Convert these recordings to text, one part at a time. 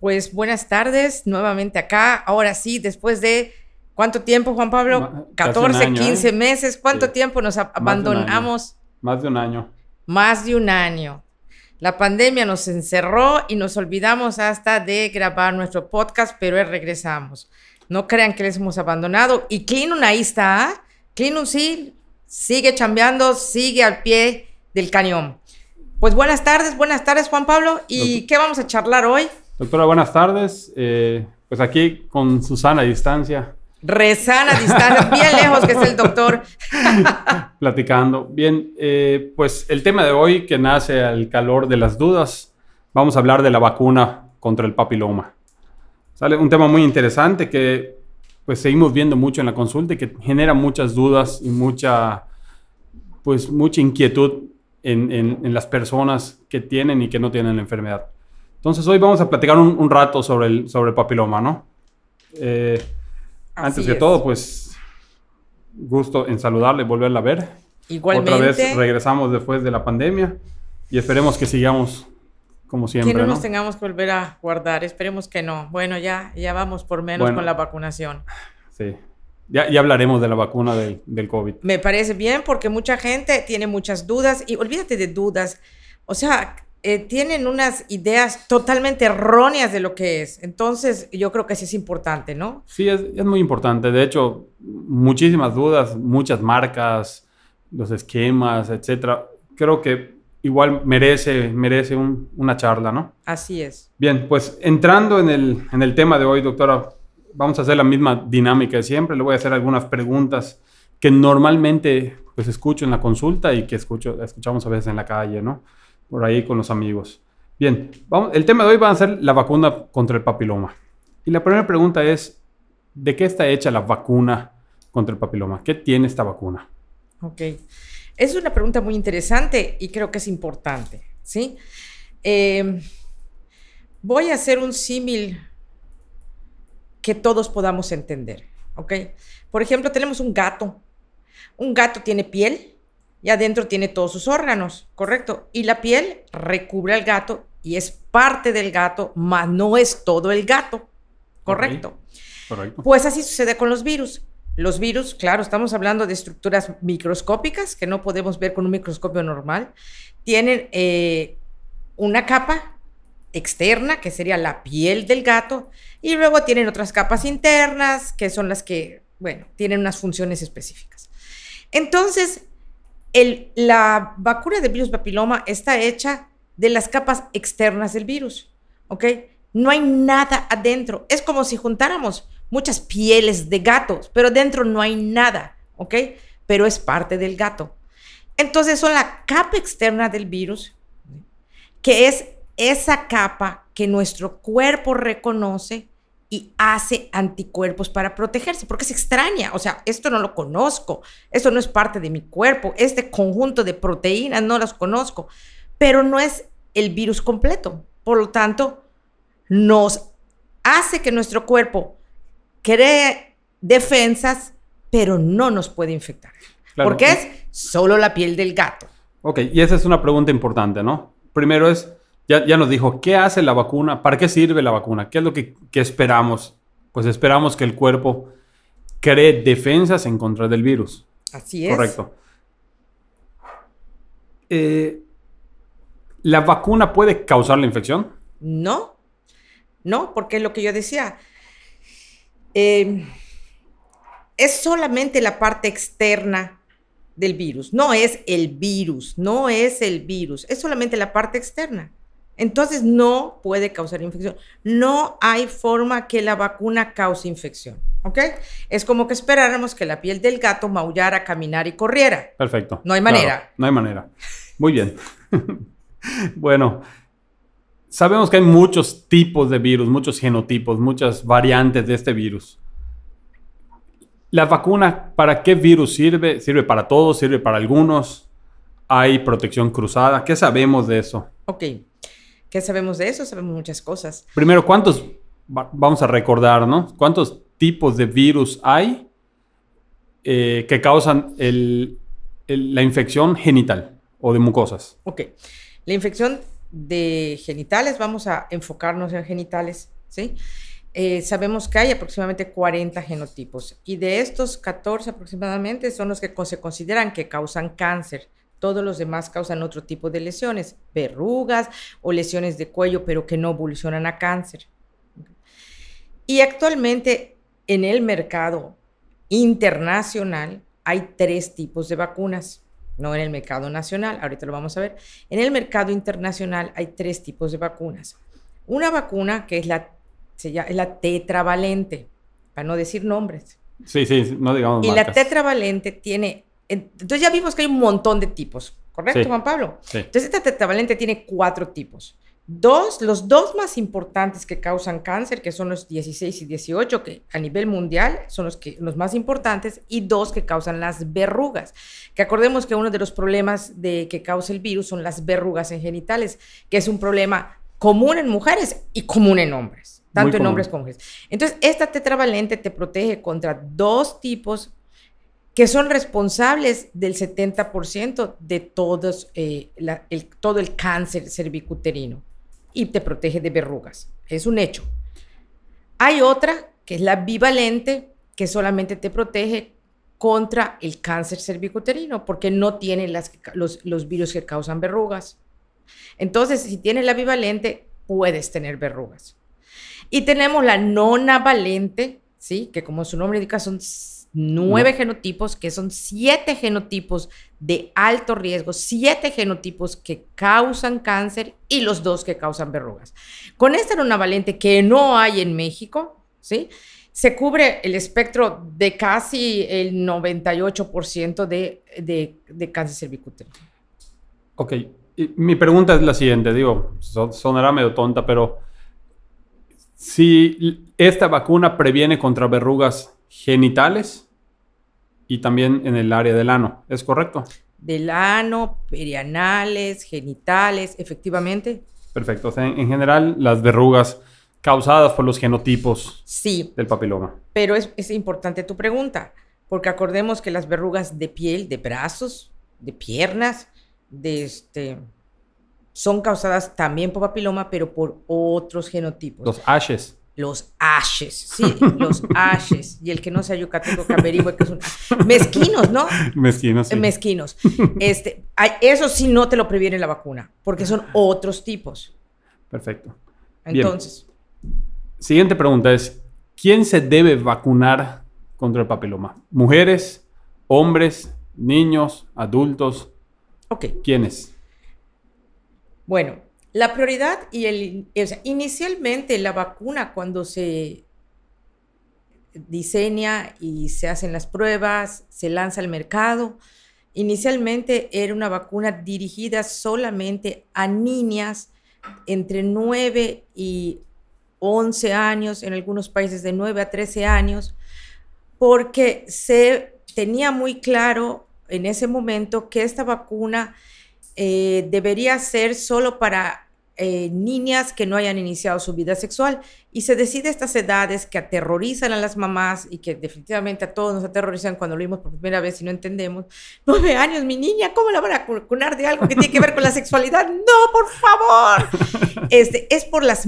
Pues buenas tardes, nuevamente acá. Ahora sí, después de ¿cuánto tiempo, Juan Pablo? Ma- casi un 14, año, 15 ¿eh? meses. ¿Cuánto Sí. tiempo nos abandonamos? Más de un año. Más de un año. La pandemia nos encerró y nos olvidamos hasta de grabar nuestro podcast, pero regresamos. No crean que les hemos abandonado. Y Cleanun ahí está. Cleanun sí, sigue chambeando, sigue al pie del cañón. Pues buenas tardes, buenas tardes, Juan Pablo. ¿Y qué vamos a charlar hoy? Doctora, buenas tardes. Eh, pues aquí con Susana a distancia, Rezana a distancia, bien lejos que es el doctor. platicando. Bien, eh, pues el tema de hoy que nace al calor de las dudas, vamos a hablar de la vacuna contra el papiloma. Sale un tema muy interesante que pues seguimos viendo mucho en la consulta y que genera muchas dudas y mucha, pues mucha inquietud en, en- en las personas que tienen y que no tienen la enfermedad. Entonces hoy vamos a platicar un, un rato sobre el, sobre el papiloma, ¿no? Eh, antes que es. todo, pues gusto en saludarle, volverla a ver. Igualmente. Otra vez regresamos después de la pandemia y esperemos que sigamos como que siempre, no, ¿no? nos tengamos que volver a guardar, esperemos que no. Bueno, ya, ya vamos por menos Bueno. con la vacunación. Sí. Ya, ya hablaremos de la vacuna del, del COVID. Me parece bien porque mucha gente tiene muchas dudas y olvídate de dudas. O sea, eh, tienen unas ideas totalmente erróneas de lo que es. Entonces, yo creo que sí es importante, ¿no? Sí, es, es muy importante. De hecho, muchísimas dudas, muchas marcas, los esquemas, etcétera. Creo que igual merece, merece un- una charla, ¿no? Así es. Bien, pues entrando en el, en el tema de hoy, doctora, vamos a hacer la misma dinámica de siempre. Le voy a hacer algunas preguntas que normalmente pues escucho en la consulta y que escucho, escuchamos a veces en la calle, ¿no? Por ahí con los amigos. Bien, el tema de hoy va a ser la vacuna contra el papiloma. Y la primera pregunta es, ¿de qué está hecha la vacuna contra el papiloma? ¿Qué tiene esta vacuna? Ok. Es una pregunta muy interesante y creo que es importante, ¿sí? Eh, voy a hacer un símil que todos podamos entender, ¿ok? Por ejemplo, tenemos un gato. Un gato tiene piel y adentro tiene todos sus órganos, ¿correcto? Y la piel recubre al gato y es parte del gato, mas no es todo el gato, ¿correcto? Correcto. Pues así sucede con los virus. Los virus, claro, estamos hablando de estructuras microscópicas que no podemos ver con un microscopio normal. Tienen eh, una capa externa, que sería la piel del gato, y luego tienen otras capas internas, que son las que, bueno, tienen unas funciones específicas. Entonces, el- la vacuna de virus papiloma está hecha de las capas externas del virus, ¿ok? No hay nada adentro. Es como si juntáramos muchas pieles de gatos, pero dentro no hay nada, ¿ok? Pero es parte del gato. Entonces son la capa externa del virus, que es esa capa que nuestro cuerpo reconoce y hace anticuerpos para protegerse, porque es extraña, o sea, esto no lo conozco, esto no es parte de mi cuerpo, este conjunto de proteínas no las conozco, pero no es el virus completo. Por lo tanto, nos hace que nuestro cuerpo cree defensas, pero no nos puede infectar. Claro. Porque es solo la piel del gato. Ok, y esa es una pregunta importante, ¿no? Primero es, ya, ya nos dijo, ¿qué hace la vacuna? ¿Para qué sirve la vacuna? ¿Qué es lo que, que esperamos? Pues esperamos que el cuerpo cree defensas en contra del virus. Así es. Correcto. Eh, ¿La vacuna puede causar la infección? No, no, porque es lo que yo decía. eh, es solamente la parte externa del virus, no es el virus, no es el virus, es solamente la parte externa. Entonces no puede causar infección. No hay forma que la vacuna cause infección, ¿ok? Es como que esperáramos que la piel del gato maullara, caminara y corriera. Perfecto. No hay Claro, manera. no hay manera. Muy bien. bueno, sabemos que hay muchos tipos de virus, muchos genotipos, muchas variantes de este virus. ¿La vacuna para qué virus sirve? ¿Sirve para todos? ¿Sirve para algunos? ¿Hay protección cruzada? ¿Qué sabemos de eso? Ok, ¿qué sabemos de eso? Sabemos muchas cosas. Primero, ¿cuántos, va- vamos a recordar, ¿no? ¿Cuántos tipos de virus hay eh, que causan el- el- la infección genital o de mucosas? Ok, la infección de genitales, vamos a enfocarnos en genitales, ¿sí? Eh, sabemos que hay aproximadamente 40 genotipos y de estos 14 aproximadamente son los que se consideran que causan cáncer. Todos los demás causan otro tipo de lesiones, verrugas o lesiones de cuello, pero que no evolucionan a cáncer. Y actualmente en el mercado internacional hay tres tipos de vacunas, no en el mercado nacional, ahorita lo vamos a ver. En el mercado internacional hay tres tipos de vacunas. Una vacuna que es la, es la tetravalente, para no decir nombres. Sí, sí, no digamos Y la tetravalente tiene, entonces ya vimos que hay un montón de tipos, ¿correcto, Juan Pablo? Sí. Entonces esta tetravalente tiene cuatro tipos. Dos, los dos más importantes que causan cáncer, que son los 16 y 18, que a nivel mundial son los, que, los más importantes, y dos que causan las verrugas. Que acordemos que uno de los problemas de, que causa el virus son las verrugas en genitales, que es un problema común en mujeres y común en hombres, tanto en hombres como mujeres. Entonces, esta tetravalente te protege contra dos tipos que son responsables del 70% de todos, eh, el, todo el cáncer cervicuterino y te protege de verrugas. Es un hecho. Hay otra, que es la bivalente, que solamente te protege contra el cáncer cervicuterino, porque no tiene las, los, los virus que causan verrugas. Entonces, si tienes la bivalente, puedes tener verrugas. Y tenemos la nonavalente, ¿sí? que como su nombre indica, son nueve genotipos, que son siete genotipos de alto riesgo, siete genotipos que causan cáncer y los dos que causan verrugas. Con esta valente que no hay en México, ¿sí? Se cubre el espectro de casi el 98% de, de, de cáncer cervicuterino. Ok, mi pregunta es la siguiente, digo, sonará medio tonta, pero si esta vacuna previene contra verrugas genitales y también en el área del ano, ¿es correcto? Del ano, perianales, genitales, efectivamente. Perfecto. O sea, en, general, las verrugas causadas por los genotipos sí, del papiloma. Pero es, es importante tu pregunta, porque acordemos que las verrugas de piel, de brazos, de piernas, de este, son causadas también por papiloma, pero por otros genotipos. Los ashes los ashes, sí, los ashes. Y el que no sea yucateco que averigüe que son mezquinos, ¿no? Mezquinos. Sí. Mezquinos. Este, eso sí no te lo previene la vacuna, porque son otros tipos. Perfecto. Entonces. Siguiente pregunta es, ¿quién se debe vacunar contra el papiloma? ¿Mujeres, hombres, niños, adultos? Ok. ¿Quiénes? Bueno, la prioridad y el, inicialmente la vacuna cuando se diseña y se hacen las pruebas, se lanza al mercado, inicialmente era una vacuna dirigida solamente a niñas entre 9 y 11 años, en algunos países de 9 a 13 años, porque se tenía muy claro en ese momento que esta vacuna eh, debería ser solo para eh, niñas que no hayan iniciado su vida sexual. Y se decide estas edades que aterrorizan a las mamás y que definitivamente a todos nos aterrorizan cuando lo vimos por primera vez y no entendemos. Nueve años, mi niña, ¿cómo la van a vacunar de algo que tiene que ver con la sexualidad? No, por favor. Este, es por, las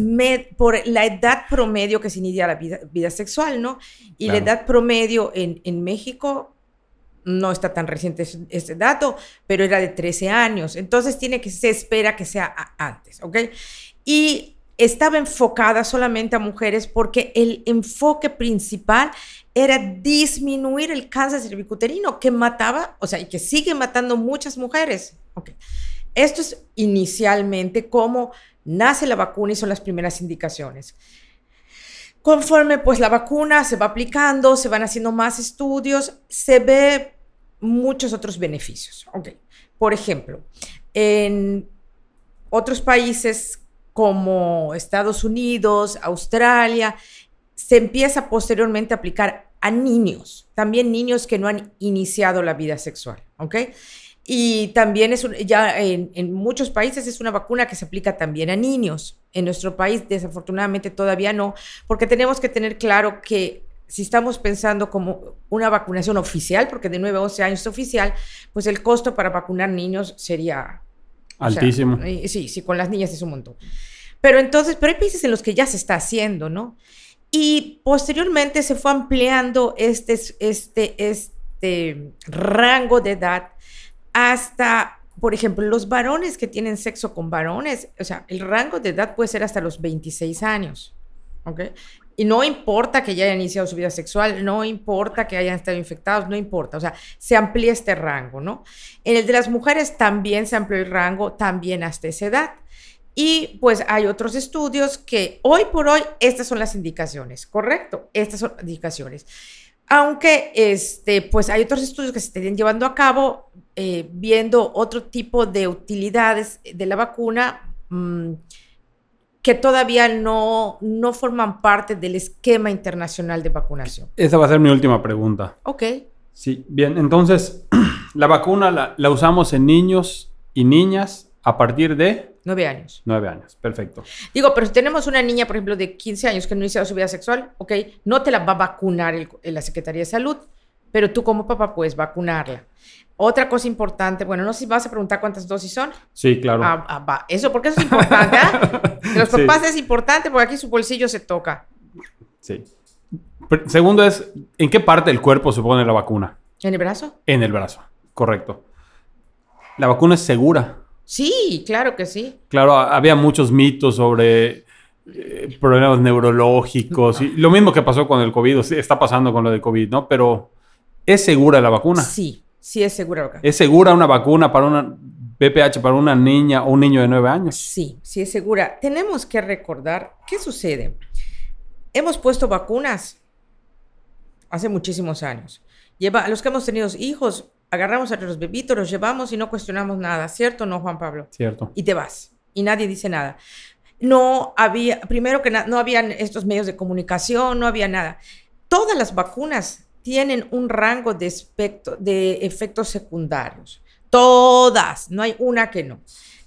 por la edad promedio que se inicia la vida, vida sexual, ¿no? Y la edad promedio en, en México no está tan reciente este dato, pero era de 13 años. Entonces tiene que, se espera que sea antes, ¿ok? Y estaba enfocada solamente a mujeres porque el enfoque principal era disminuir el cáncer cervicuterino que mataba, o sea, y que sigue matando muchas mujeres. Ok. Esto es inicialmente cómo nace la vacuna y son las primeras indicaciones. Conforme pues la vacuna se va aplicando, se van haciendo más estudios, se ve muchos otros beneficios. Por ejemplo, en otros países como Estados Unidos, Australia, se empieza posteriormente a aplicar a niños, también niños que no han iniciado la vida sexual. Y también es ya en, en, muchos países es una vacuna que se aplica también a niños. En nuestro país, desafortunadamente, todavía no, porque tenemos que tener claro que si estamos pensando como una vacunación oficial, porque de 9 a 11 años es oficial, pues el costo para vacunar niños sería Altísimo. sí, sí, con las niñas es un montón. Pero entonces, pero hay países en los que ya se está haciendo, ¿no? Y posteriormente se fue ampliando este, este, este rango de edad hasta, por ejemplo, los varones que tienen sexo con varones, o sea, el rango de edad puede ser hasta los 26 años. ¿ok? Y no importa que ya hayan iniciado su vida sexual, no importa que hayan estado infectados, no importa, o sea, se amplía este rango, ¿no? En el de las mujeres también se amplió el rango, también hasta esa edad. Y pues hay otros estudios que hoy por hoy estas son las indicaciones, ¿correcto? Estas son las indicaciones. Aunque este, pues hay otros estudios que se estén llevando a cabo eh, viendo otro tipo de utilidades de la vacuna. Mm, que todavía no, no forman parte del esquema internacional de vacunación. Esa va a ser mi última pregunta. Ok. Sí, bien, entonces la vacuna la, la usamos en niños y niñas a partir de... Nueve años. Nueve años, perfecto. Digo, pero si tenemos una niña, por ejemplo, de 15 años que no inicia su vida sexual, ok, no te la va a vacunar la Secretaría de Salud, pero tú como papá puedes vacunarla. Otra cosa importante, bueno, no sé si vas a preguntar cuántas dosis son. Sí, claro. Ah, ah, va. Eso, porque eso es importante. ¿ah? los papás es importante porque aquí su bolsillo se toca. Sí. Segundo es, ¿en qué parte del cuerpo se pone la vacuna? ¿En el brazo? En el brazo, correcto. ¿La vacuna es segura? Sí, claro que sí. Claro, había muchos mitos sobre eh, problemas neurológicos y lo mismo que pasó con el COVID, está pasando con lo del COVID, ¿no? Pero ¿es segura la vacuna? Sí, Sí, es segura. ¿Es segura una vacuna para una BPH para una niña o un niño de nueve años? Sí, sí es segura. Tenemos que recordar qué sucede. Hemos puesto vacunas hace muchísimos años. Lleva, los que hemos tenido hijos, agarramos a los bebitos, los llevamos y no cuestionamos nada, ¿cierto no, Juan Pablo? Cierto. Y te vas. Y nadie dice nada. No había, primero que nada, no habían estos medios de comunicación, no había nada. Todas las vacunas tienen un rango de, de efectos secundarios. Todas, no hay una que no.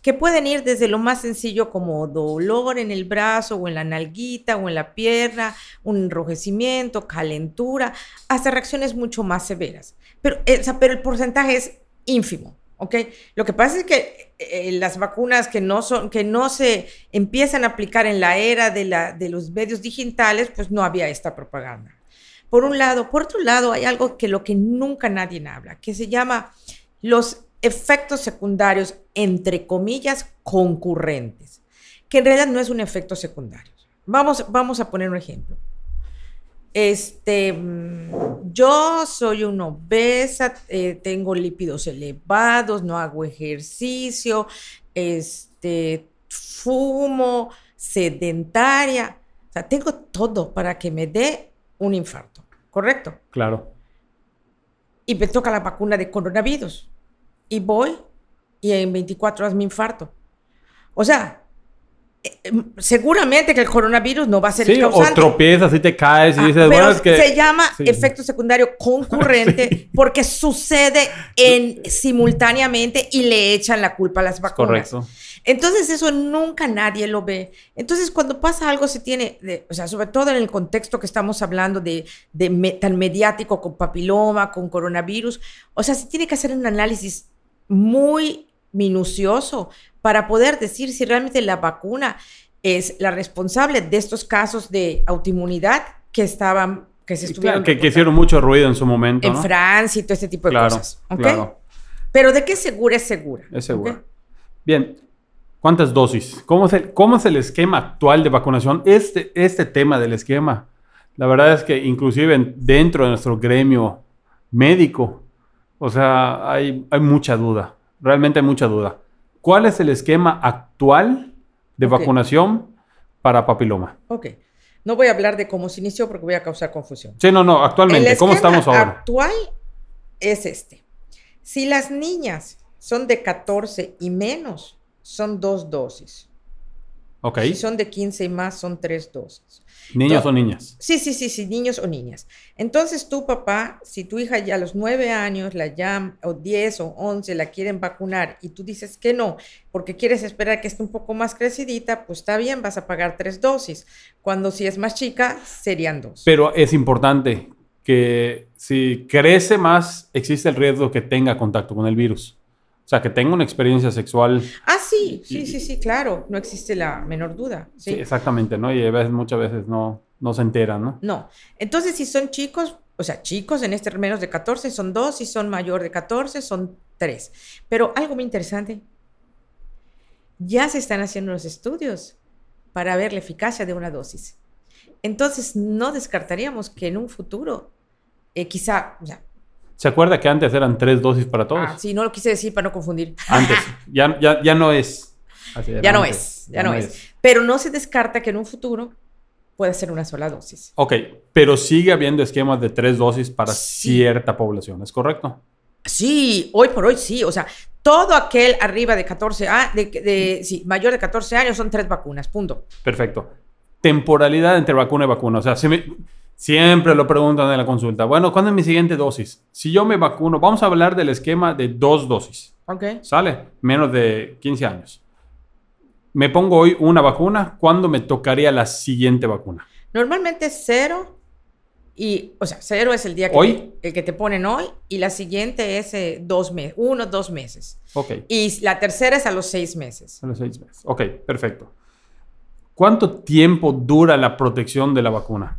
Que pueden ir desde lo más sencillo como dolor en el brazo o en la nalguita o en la pierna, un enrojecimiento, calentura, hasta reacciones mucho más severas. Pero, eh, pero el porcentaje es ínfimo. ¿ok? Lo que pasa es que eh, las vacunas que no, son, que no se empiezan a aplicar en la era de, la, de los medios digitales, pues no había esta propaganda. Por un lado. Por otro lado, hay algo que lo que nunca nadie habla, que se llama los efectos secundarios, entre comillas, concurrentes, que en realidad no es un efecto secundario. Vamos, vamos a poner un ejemplo. Este, mm, yo soy una obesa, eh, tengo lípidos elevados, no hago ejercicio, este, fumo, sedentaria. O sea, tengo todo para que me dé un infarto, ¿correcto? Claro. Y me toca la vacuna de coronavirus. Y voy y en 24 horas me infarto. O sea, eh, em, seguramente que el coronavirus no va a ser el causante. o tropiezas y te caes y ah, dices, bueno, es que... Se llama efecto secundario concurrente porque sucede en, simultáneamente y le echan la culpa a las vacunas. Correcto. Entonces eso nunca nadie lo ve. Entonces cuando pasa algo se tiene, o sea, sobre todo en el contexto que estamos hablando de, tan mediático con papiloma, con coronavirus, o sea, se tiene que hacer un análisis muy minucioso para poder decir si realmente la vacuna es la responsable de estos casos de autoinmunidad que estaban, que se estuvieron... que, hicieron mucho ruido en su momento. En Francia y todo este tipo de cosas. Claro. Pero de qué segura es segura. Es segura. Bien, ¿Cuántas dosis? ¿Cómo es, el, ¿Cómo es el esquema actual de vacunación? Este, este tema del esquema, la verdad es que inclusive dentro de nuestro gremio médico, o sea, hay, hay mucha duda, realmente hay mucha duda. ¿Cuál es el esquema actual de vacunación para papiloma? Ok. No voy a hablar de cómo se inició porque voy a causar confusión. Sí, no, no, actualmente, ¿cómo estamos ahora? actual es este. Si las niñas son de 14 y menos, son dos dosis. Ok. Si son de 15 y más, son tres dosis. ¿Niños o niñas? Sí, sí, sí, sí, niños o niñas. Entonces, tu papá, si tu hija ya a los nueve años, la llama, o 10 o 11, la quieren vacunar y tú dices que no, porque quieres esperar que esté un poco más crecidita, pues está bien, vas a pagar tres dosis. Cuando si es más chica, serían dos. Pero es importante que si crece más, existe el riesgo que tenga contacto con el virus. O sea, que tenga una experiencia sexual. Ah, sí, sí, sí, sí, claro. No existe la menor duda. Sí, Sí, exactamente, ¿no? Y a veces, muchas veces no, no se enteran, ¿no? No. Entonces, si son chicos, o sea, chicos en este menos de 14 son dos, si son mayor de 14 son tres. Pero algo muy interesante, ya se están haciendo los estudios para ver la eficacia de una dosis. Entonces, no descartaríamos que en un futuro, eh, quizá, o sea, ¿Se acuerda que antes eran tres dosis para todos? ah, sí, no lo quise decir para no confundir. Antes. Ya, ya, ya no es. Ya no es, ya no es. Pero no se descarta que en un futuro pueda ser una sola dosis. Ok, pero sigue habiendo esquemas de tres dosis para Sí. cierta población, ¿es correcto? Sí, hoy por hoy sí. O sea, todo aquel arriba de 14 años, de, de- sí, mayor de 14 años son tres vacunas, punto. Perfecto. Temporalidad entre vacuna y vacuna. O sea, si me- siempre lo preguntan en la consulta. Bueno, ¿cuándo es mi siguiente dosis? Si yo me vacuno, vamos a hablar del esquema de dos dosis. ¿Ok? ¿Sale? Menos de 15 años. Me pongo hoy una vacuna, ¿cuándo me tocaría la siguiente vacuna? Normalmente cero y, o sea, cero es el día que, ¿Hoy? te- el que te ponen hoy y la siguiente es eh, dos meses, uno, dos meses. Ok, Y la tercera es a los seis meses. a los seis meses. Ok, perfecto. ¿Cuánto tiempo dura la protección de la vacuna?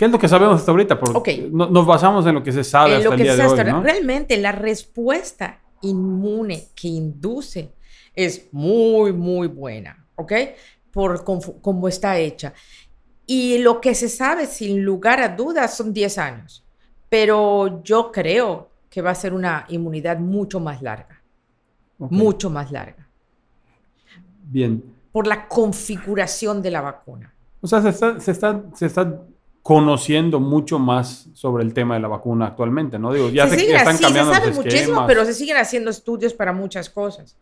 ¿Qué es lo que sabemos hasta ahorita? Porque Ok. no- nos basamos en lo que se sabe En hasta lo el que día se de hoy, ¿no? Realmente la respuesta inmune que induce es muy, muy buena, ¿ok? Por cómo está hecha. Y lo que se sabe, sin lugar a dudas, son 10 años. Pero yo creo que va a ser una inmunidad mucho más larga, Ok, mucho más larga, Bien. por la configuración de la vacuna. O sea, se está, se, está, se está conociendo mucho más sobre el tema de la vacuna actualmente, ¿no? Digo, ya se se, siguen están se cambiando sabe los muchísimo, esquemas. pero se siguen haciendo estudios para muchas cosas.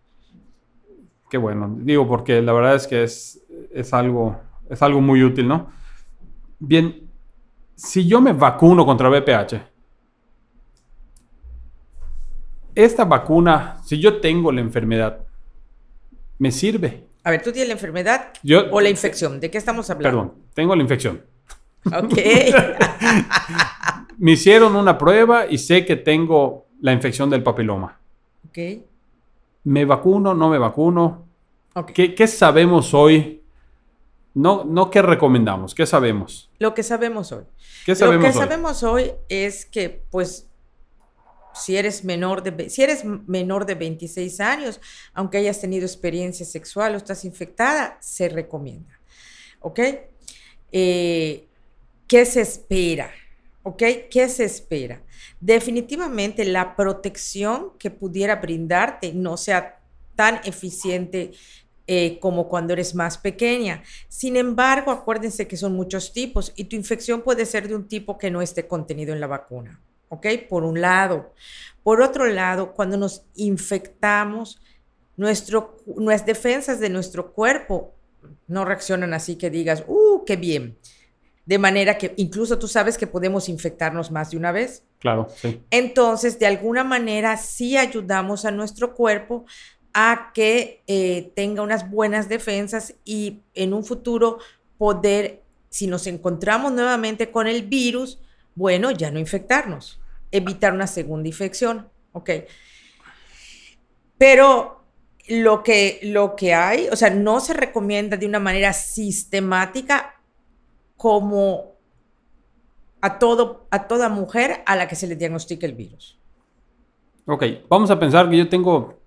Qué bueno. Digo, porque la verdad es que es, es, algo, es algo muy útil, ¿no? Bien, si yo me vacuno contra VPH, esta vacuna, si yo tengo la enfermedad, ¿me sirve? A ver, tú tienes la enfermedad Yo, o la infección. ¿De qué estamos hablando? Perdón, tengo la infección. Ok. Me hicieron una prueba y sé que tengo la infección del papiloma. ok. ¿Me vacuno? ¿No me vacuno? ok. ¿Qué, qué sabemos hoy? No, no qué recomendamos, ¿qué sabemos? Lo que sabemos hoy. ¿Qué sabemos Lo que hoy? sabemos hoy es que, pues, si eres menor de, si eres menor de 26 años, aunque hayas tenido experiencia sexual o estás infectada, se recomienda. ¿Ok? Eh, ¿Qué se espera? ¿Ok? ¿Qué se espera? Definitivamente la protección que pudiera brindarte no sea tan eficiente eh, como cuando eres más pequeña. Sin embargo, acuérdense que son muchos tipos y tu infección puede ser de un tipo que no esté contenido en la vacuna. ¿Ok? Por un lado. Por otro lado, cuando nos infectamos, nuestras defensas de nuestro cuerpo no reaccionan así que digas, ¡uh, qué bien! De manera que incluso tú sabes que podemos infectarnos más de una vez. Claro, sí. Entonces, de alguna manera, sí ayudamos a nuestro cuerpo a que eh, tenga unas buenas defensas y en un futuro poder, si nos encontramos nuevamente con el virus, bueno, ya no infectarnos, evitar una segunda infección, ¿ok? Pero lo que, lo que hay, o sea, no se recomienda de una manera sistemática como a, todo, a toda mujer a la que se le diagnostique el virus. Ok, vamos a pensar que yo tengo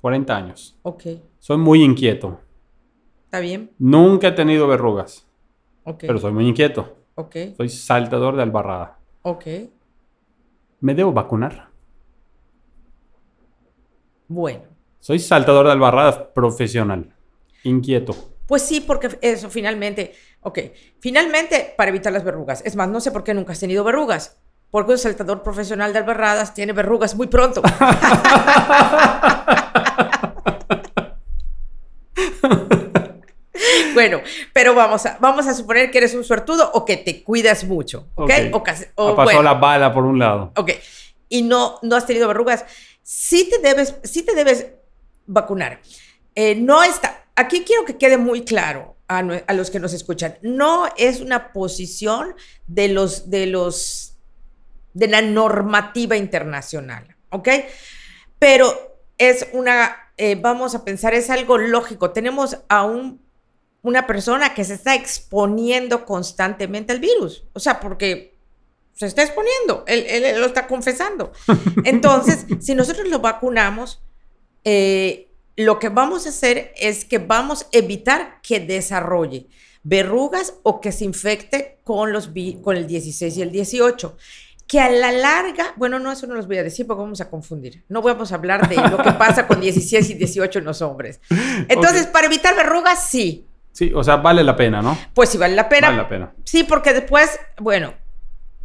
40 años. Ok, Soy muy inquieto. ¿está bien? Nunca he tenido verrugas, Ok, pero soy muy inquieto. ok, Soy saltador de albarrada. ok. ¿Me debo vacunar? Bueno, Soy saltador de albarrada profesional. Inquieto. Pues sí, porque eso finalmente, ok, finalmente para evitar las verrugas. Es más, no sé por qué nunca has tenido verrugas. Porque un saltador profesional de albarradas tiene verrugas muy pronto. Bueno, pero vamos a, vamos a suponer que eres un suertudo o que te cuidas mucho, ¿ok? Ok. O, casi- o Ha pasado bueno, la bala por un lado. ok, y no, no has tenido verrugas, sí te debes, sí te debes vacunar. Eh, no está, aquí quiero que quede muy claro a, los que nos escuchan, no es una posición de los, de los, de la normativa internacional, ¿ok? pero es una, eh, vamos a pensar, es algo lógico. Tenemos a un, una persona que se está exponiendo constantemente al virus, o sea, porque se está exponiendo, él, él lo está confesando. Entonces, si nosotros lo vacunamos, eh, lo que vamos a hacer es que vamos a evitar que desarrolle verrugas o que se infecte con, los, con el 16 y el 18 que a la larga, bueno, no, eso no los voy a decir porque vamos a confundir. No vamos a hablar de lo que pasa con 16 y 18 en los hombres. Entonces, para evitar verrugas, sí. Sí, o sea, vale la pena, ¿no? Pues sí, vale la pena. Vale la pena. Sí, porque después, bueno,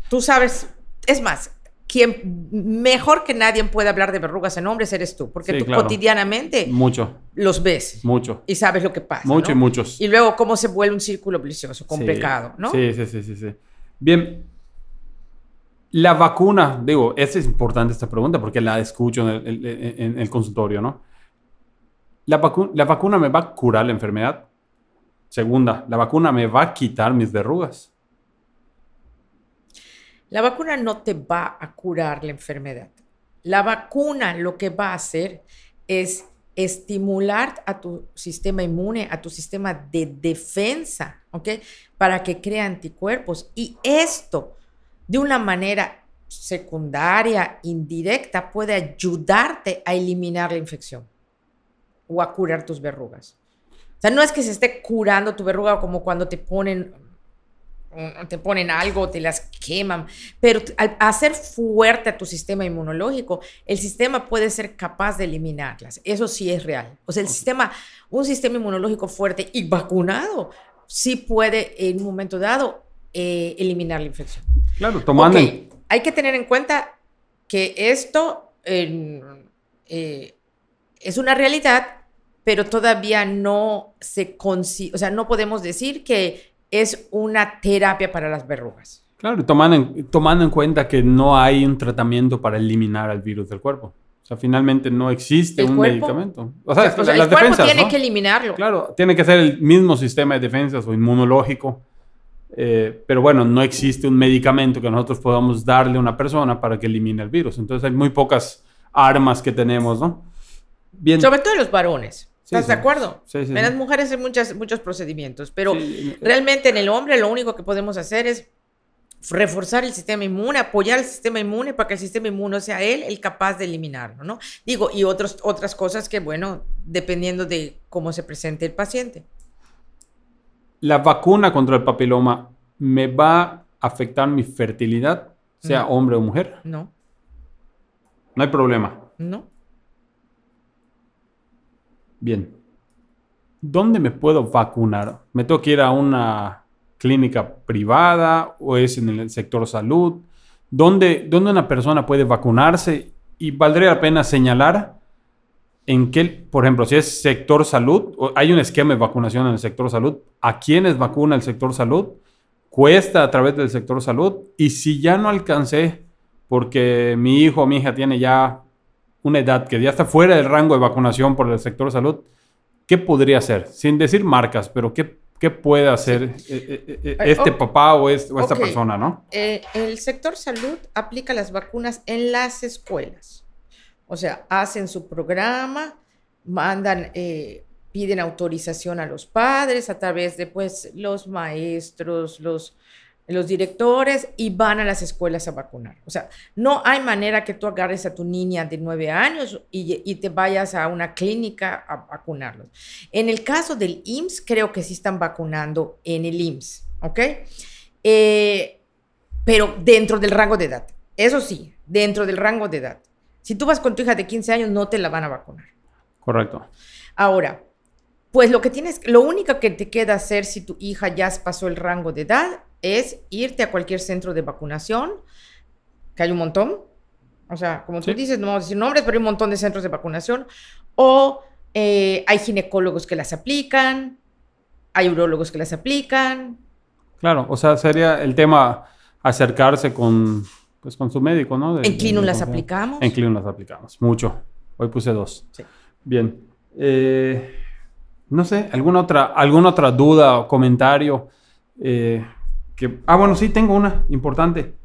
tú sabes, es más, quien mejor que nadie puede hablar de verrugas en hombres eres tú, porque tú cotidianamente mucho los ves. Mucho. Y sabes lo que pasa. Mucho y muchos. Y luego cómo se vuelve un círculo vicioso, complicado, ¿no? Sí, sí, sí, sí, sí. Bien. La vacuna, digo, es importante esta pregunta porque la escucho en el, en el consultorio, ¿no? ¿La, ¿La vacuna me va a curar la enfermedad? Segunda, ¿la vacuna me va a quitar mis verrugas? La vacuna no te va a curar la enfermedad. La vacuna lo que va a hacer es estimular a tu sistema inmune, a tu sistema de defensa, ¿ok? Para que crea anticuerpos. Y esto, de una manera secundaria, indirecta, puede ayudarte a eliminar la infección o a curar tus verrugas. O sea, no es que se esté curando tu verruga como cuando te ponen te ponen algo, te las queman, pero al hacer fuerte a tu sistema inmunológico, el sistema puede ser capaz de eliminarlas. Eso sí es real. O sea, el sistema, un sistema inmunológico fuerte y vacunado, sí puede en un momento dado eh, eliminar la infección. Claro, tomando. Hay que tener en cuenta que esto eh, es una realidad, pero todavía no se consigue, o sea, no podemos decir que es una terapia para las verrugas. Claro, tomando en, tomando en cuenta que no hay un tratamiento para eliminar el virus del cuerpo. O sea, finalmente no existe un medicamento. O sea, el cuerpo tiene que eliminarlo. Claro, tiene que ser el mismo sistema de defensas o inmunológico. Eh, pero bueno, no existe un medicamento que nosotros podamos darle a una persona para que elimine el virus. Entonces hay muy pocas armas que tenemos, ¿no? Bien. Sobre todo los varones. ¿Estás de acuerdo? Sí, sí, en las mujeres hay muchas, muchos procedimientos, pero realmente en el hombre lo único que podemos hacer es reforzar el sistema inmune, apoyar el sistema inmune para que el sistema inmune sea él el capaz de eliminarlo, ¿no? Digo, y otros, otras cosas que, bueno, dependiendo de cómo se presente el paciente. ¿La vacuna contra el papiloma me va a afectar mi fertilidad, sea hombre o mujer? No. No hay problema. No. Bien. ¿Dónde me puedo vacunar? ¿Me tengo que ir a una clínica privada o es en el sector salud? ¿Dónde, dónde una persona puede vacunarse? Y valdría la pena señalar en qué, por ejemplo, si es sector salud, hay un esquema de vacunación en el sector salud, ¿a quiénes vacuna el sector salud? ¿Cuesta a través del sector salud? Y si ya no alcancé porque mi hijo o mi hija tiene ya una edad que ya está fuera del rango de vacunación por el sector salud, ¿qué podría hacer? Sin decir marcas, pero ¿qué, qué puede hacer eh, eh, eh, este papá o, esta persona, no? el sector salud aplica las vacunas en las escuelas. O sea, hacen su programa, mandan, piden autorización a los padres a través de pues, los maestros, los los directores y van a las escuelas a vacunar. O sea, no hay manera que tú agarres a tu niña de nueve años y, te vayas a una clínica a vacunarlos. En el caso del IMSS, creo que sí están vacunando en el IMSS, ¿ok? Eh, pero dentro del rango de edad. Eso sí, dentro del rango de edad. Si tú vas con tu hija de 15 años, no te la van a vacunar. Correcto. Ahora, pues lo que tienes, lo único que te queda hacer si tu hija ya pasó el rango de edad es irte a cualquier centro de vacunación, que hay un montón. O sea, como tú dices, no vamos a decir nombres, pero hay un montón de centros de vacunación. O eh, hay ginecólogos que las aplican, hay urólogos que las aplican. Claro, o sea, sería el tema acercarse con, pues, con su médico, ¿no? en Clinum las aplicamos. En Clinum las aplicamos, mucho. Hoy puse dos. Bien. Eh, no sé, ¿alguna otra, alguna otra duda o comentario? Eh, ah, bueno, sí, tengo una importante.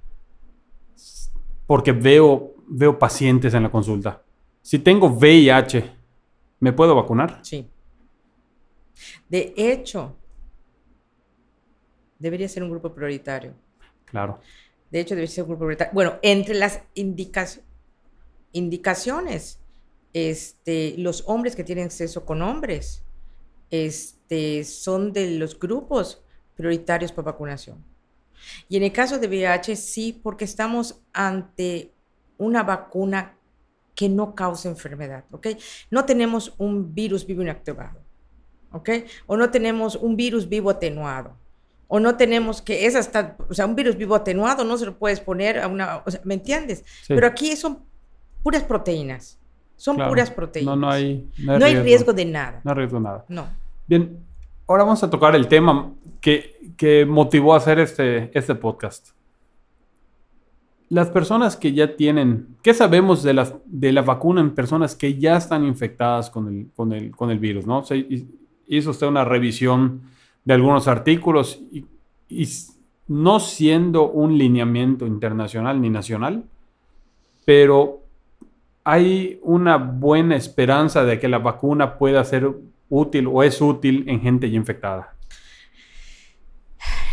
Porque veo, veo pacientes en la consulta. Si tengo VIH, ¿me puedo vacunar? Sí. De hecho, debería ser un grupo prioritario. Claro. De hecho, debería ser un grupo prioritario. Bueno, entre las indicaciones, este, los hombres que tienen sexo con hombres este, son de los grupos prioritarios para vacunación. Y en el caso de VIH, sí, porque estamos ante una vacuna que no causa enfermedad, ¿ok? No tenemos un virus vivo inactivado, ¿ok? O no tenemos un virus vivo atenuado. O no tenemos que es hasta, o sea, un virus vivo atenuado no se lo puedes poner a una, o sea, ¿me entiendes? Pero aquí son puras proteínas. Son puras proteínas. No, no hay, no hay, riesgo. de nada. No hay riesgo de nada. No. Bien, ahora vamos a tocar el tema que, que motivó a hacer este, este podcast las personas que ya tienen, ¿qué sabemos de, las, de la vacuna en personas que ya están infectadas con el, con el, con el virus? ¿no? hizo usted una revisión de algunos artículos y, no siendo un lineamiento internacional ni nacional, pero hay una buena esperanza de que la vacuna pueda ser útil o es útil en gente ya infectada.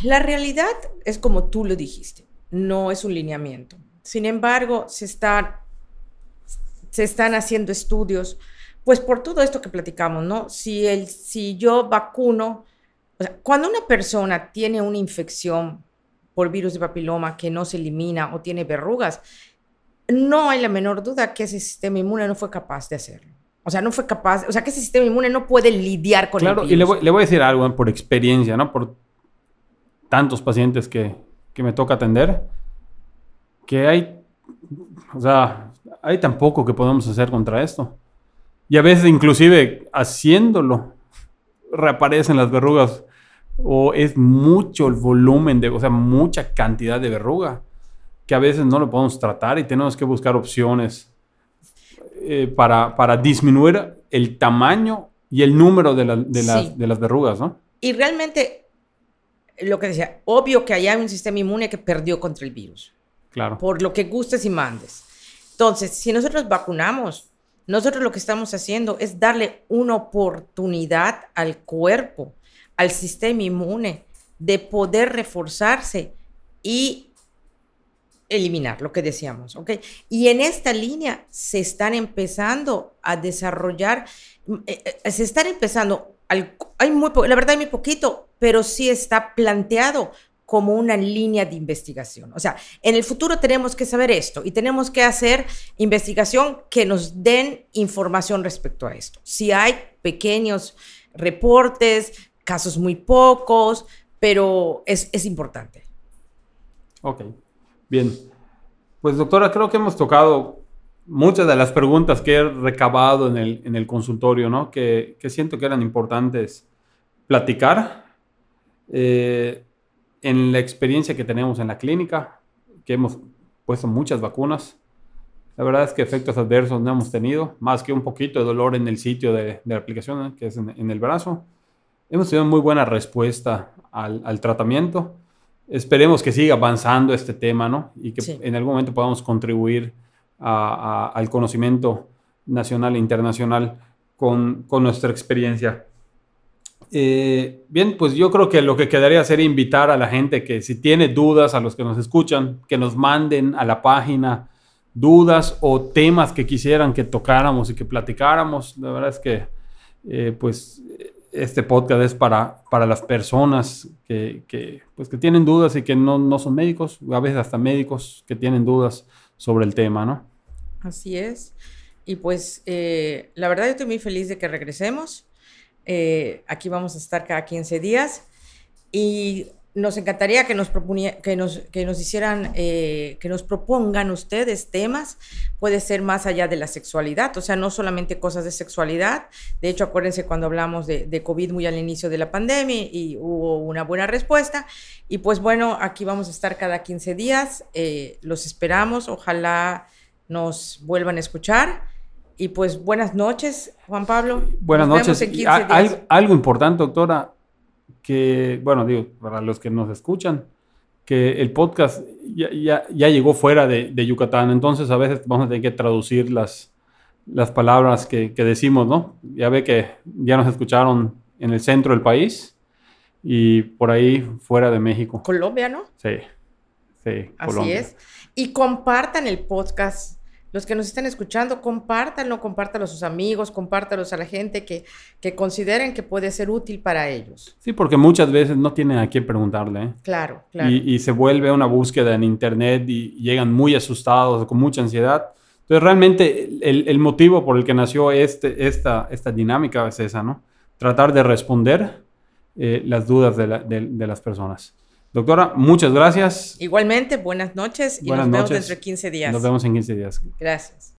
La realidad es como tú lo dijiste no es un lineamiento. Sin embargo, se, se están haciendo estudios, pues por todo esto que platicamos, ¿no? Si, el, si yo vacuno, cuando una persona tiene una infección por virus de papiloma que no se elimina o tiene verrugas, no hay la menor duda que ese sistema inmune no fue capaz de hacerlo. O sea, no fue capaz, o sea, que ese sistema inmune no puede lidiar con el virus. Claro, y le voy, le voy, a decir algo por experiencia, ¿no? Por tantos pacientes que, que me toca atender, que hay, o sea, hay tan poco que podemos hacer contra esto. Y a veces inclusive haciéndolo, reaparecen las verrugas o es mucho el volumen de, o sea, mucha cantidad de verruga que a veces no lo podemos tratar y tenemos que buscar opciones eh, para, para, disminuir el tamaño y el número de, de, de las verrugas, ¿no? Y realmente lo que decía, obvio que hay un sistema inmune que perdió contra el virus. Claro. Por lo que gustes y mandes. Entonces, si nosotros vacunamos, nosotros lo que estamos haciendo es darle una oportunidad al cuerpo, al sistema inmune, de poder reforzarse y eliminar lo que decíamos, ¿ok? Y en esta línea se están empezando a desarrollar, eh, eh, se están empezando, hay muy, la verdad hay muy poquito, pero sí está planteado como una línea de investigación. O sea, en el futuro tenemos que saber esto y tenemos que hacer investigación que nos den información respecto a esto. Si hay pequeños reportes, casos muy pocos, pero es, es importante. Ok, bien. Pues doctora, creo que hemos tocado muchas de las preguntas que he recabado en el, en el consultorio, ¿no? Que, que siento que eran importantes platicar eh, en la experiencia que tenemos en la clínica, que hemos puesto muchas vacunas, la verdad es que efectos adversos no hemos tenido, más que un poquito de dolor en el sitio de, la aplicación, ¿eh? que es en, el brazo. Hemos tenido muy buena respuesta al, tratamiento. Esperemos que siga avanzando este tema, ¿no? Y que en algún momento podamos contribuir al conocimiento nacional e internacional con, con nuestra experiencia. Eh, bien, pues yo creo que lo que quedaría sería invitar a la gente que si tiene dudas, a los que nos escuchan, que nos manden a la página dudas o temas que quisieran que tocáramos y que platicáramos. La verdad es que, eh, pues, este podcast es para, para las personas que, pues, que tienen dudas y que no, no son médicos, a veces hasta médicos que tienen dudas sobre el tema, ¿no? Así es. Y pues, eh, la verdad yo estoy muy feliz de que regresemos. Eh, aquí vamos a estar cada 15 días y nos encantaría que nos, que nos, que nos hicieran, eh, que nos propongan ustedes temas, puede ser más allá de la sexualidad, o sea, no solamente cosas de sexualidad. De hecho, acuérdense cuando hablamos de, COVID muy al inicio de la pandemia y hubo una buena respuesta. Y pues bueno, aquí vamos a estar cada 15 días, los esperamos, ojalá nos vuelvan a escuchar. Y pues buenas noches, Juan Pablo. Buenas noches. algo importante, doctora, que, bueno, digo, para los que nos escuchan, que el podcast ya, ya, llegó fuera de, Yucatán, entonces a veces vamos a tener que traducir las, las palabras que, que decimos, ¿no? Ya ve que ya nos escucharon en el centro del país y por ahí fuera de México. Colombia, ¿no? Sí, sí. Así Colombia. es. Y compartan el podcast. Los que nos están escuchando, compártanlo, compártanlo a sus amigos, compártanlos a la gente que, que consideren que puede ser útil para ellos. Sí, porque muchas veces no tienen a quién preguntarle. ¿eh? Claro, claro. Y, y se vuelve una búsqueda en internet y llegan muy asustados, con mucha ansiedad. Entonces, realmente el, el motivo por el que nació este, esta, esta dinámica es esa, ¿no? Tratar de responder eh, las dudas de, la- de- de las personas. Doctora, muchas gracias. Igualmente, buenas noches y Buenas nos vemos noches. dentro de 15 días. Nos vemos en 15 días. Gracias.